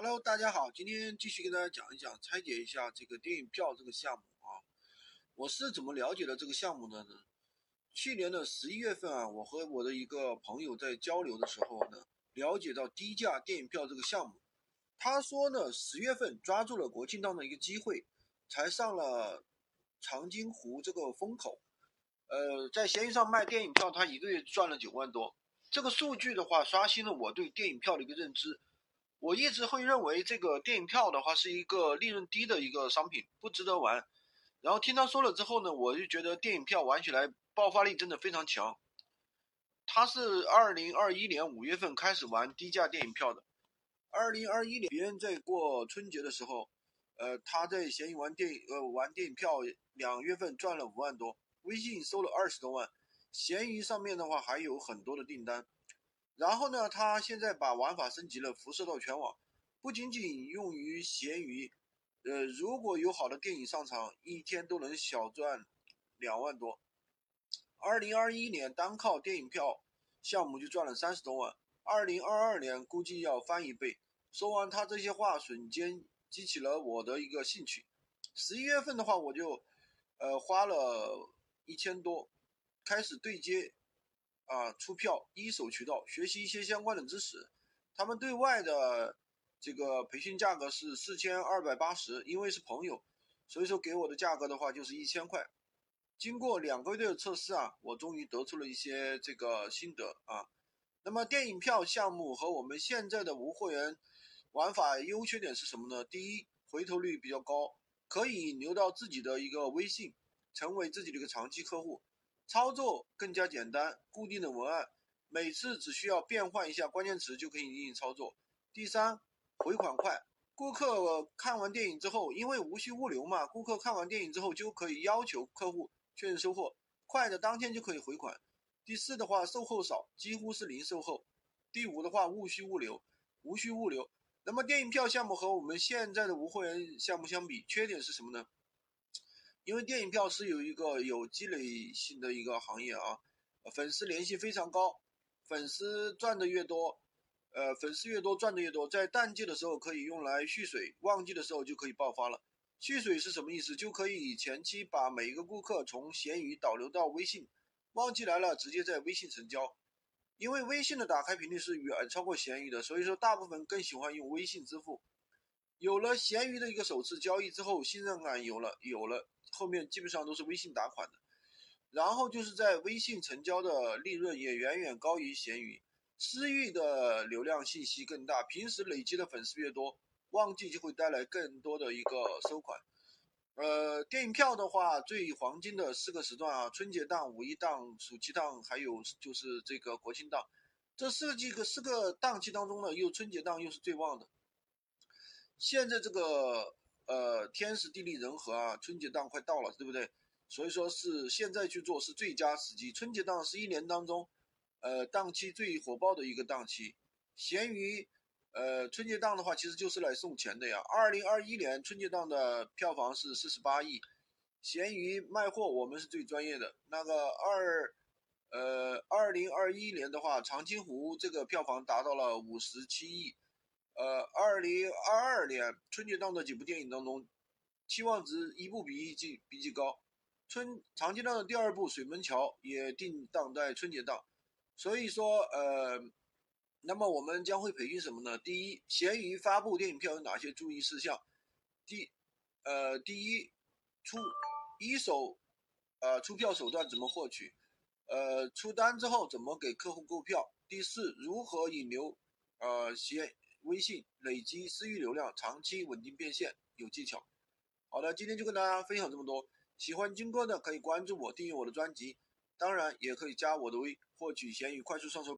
Hello，大家好，今天继续跟大家讲一讲，拆解一下这个电影票这个项目啊。我是怎么了解的这个项目的呢？去年的十一月份啊，我和我的一个朋友在交流的时候呢，了解到低价电影票这个项目。他说呢，十月份抓住了国庆档的一个机会，才上了长津湖这个风口。呃，在闲鱼上卖电影票，他一个月赚了九万多。这个数据的话，刷新了我对电影票的一个认知。我一直会认为这个电影票的话是一个利润低的一个商品，不值得玩。然后听他说了之后呢，我就觉得电影票玩起来爆发力真的非常强。他是二零二一年五月份开始玩低价电影票的。二零二一年别人在过春节的时候，呃，他在闲鱼玩电影，呃，玩电影票，两月份赚了五万多，微信收了二十多万，闲鱼上面的话还有很多的订单。然后呢，他现在把玩法升级了，辐射到全网，不仅仅用于闲鱼，呃，如果有好的电影上场，一天都能小赚两万多。二零二一年单靠电影票项目就赚了三十多万，二零二二年估计要翻一倍。说完他这些话，瞬间激起了我的一个兴趣。十一月份的话，我就呃花了一千多，开始对接。啊，出票一手渠道学习一些相关的知识，他们对外的这个培训价格是四千二百八十，因为是朋友，所以说给我的价格的话就是一千块。经过两个月的测试啊，我终于得出了一些这个心得啊。那么电影票项目和我们现在的无货源玩法优缺点是什么呢？第一，回头率比较高，可以留到自己的一个微信，成为自己的一个长期客户。操作更加简单，固定的文案，每次只需要变换一下关键词就可以进行操作。第三，回款快，顾客看完电影之后，因为无需物流嘛，顾客看完电影之后就可以要求客户确认收货，快的当天就可以回款。第四的话，售后少，几乎是零售后。第五的话，无需物流，无需物流。那么电影票项目和我们现在的无货源项目相比，缺点是什么呢？因为电影票是有一个有积累性的一个行业啊，粉丝联系非常高，粉丝赚的越多，呃，粉丝越多赚的越多，在淡季的时候可以用来蓄水，旺季的时候就可以爆发了。蓄水是什么意思？就可以前期把每一个顾客从闲鱼导流到微信，旺季来了直接在微信成交。因为微信的打开频率是远超过闲鱼的，所以说大部分更喜欢用微信支付。有了闲鱼的一个首次交易之后，信任感有了，有了。后面基本上都是微信打款的，然后就是在微信成交的利润也远远高于闲鱼，私域的流量信息更大，平时累积的粉丝越多，旺季就会带来更多的一个收款。呃，电影票的话，最黄金的四个时段啊，春节档、五一档、暑期档，还有就是这个国庆档，这四个四个档期当中呢，又春节档又是最旺的。现在这个。呃，天时地利人和啊，春节档快到了，对不对？所以说是现在去做是最佳时机。春节档是一年当中，呃，档期最火爆的一个档期。闲鱼，呃，春节档的话其实就是来送钱的呀。二零二一年春节档的票房是四十八亿，闲鱼卖货我们是最专业的。那个二，呃，二零二一年的话，长津湖这个票房达到了五十七亿。二零二二年春节档的几部电影当中，期望值一部比一季比一高。春长津档的第二部《水门桥》也定档在春节档，所以说，呃，那么我们将会培训什么呢？第一，闲鱼发布电影票有哪些注意事项？第，呃，第一，出一手，呃，出票手段怎么获取？呃，出单之后怎么给客户购票？第四，如何引流？呃，闲。微信累积私域流量，长期稳定变现有技巧。好的，今天就跟大家分享这么多。喜欢军哥的可以关注我，订阅我的专辑，当然也可以加我的微，获取闲鱼快速上手。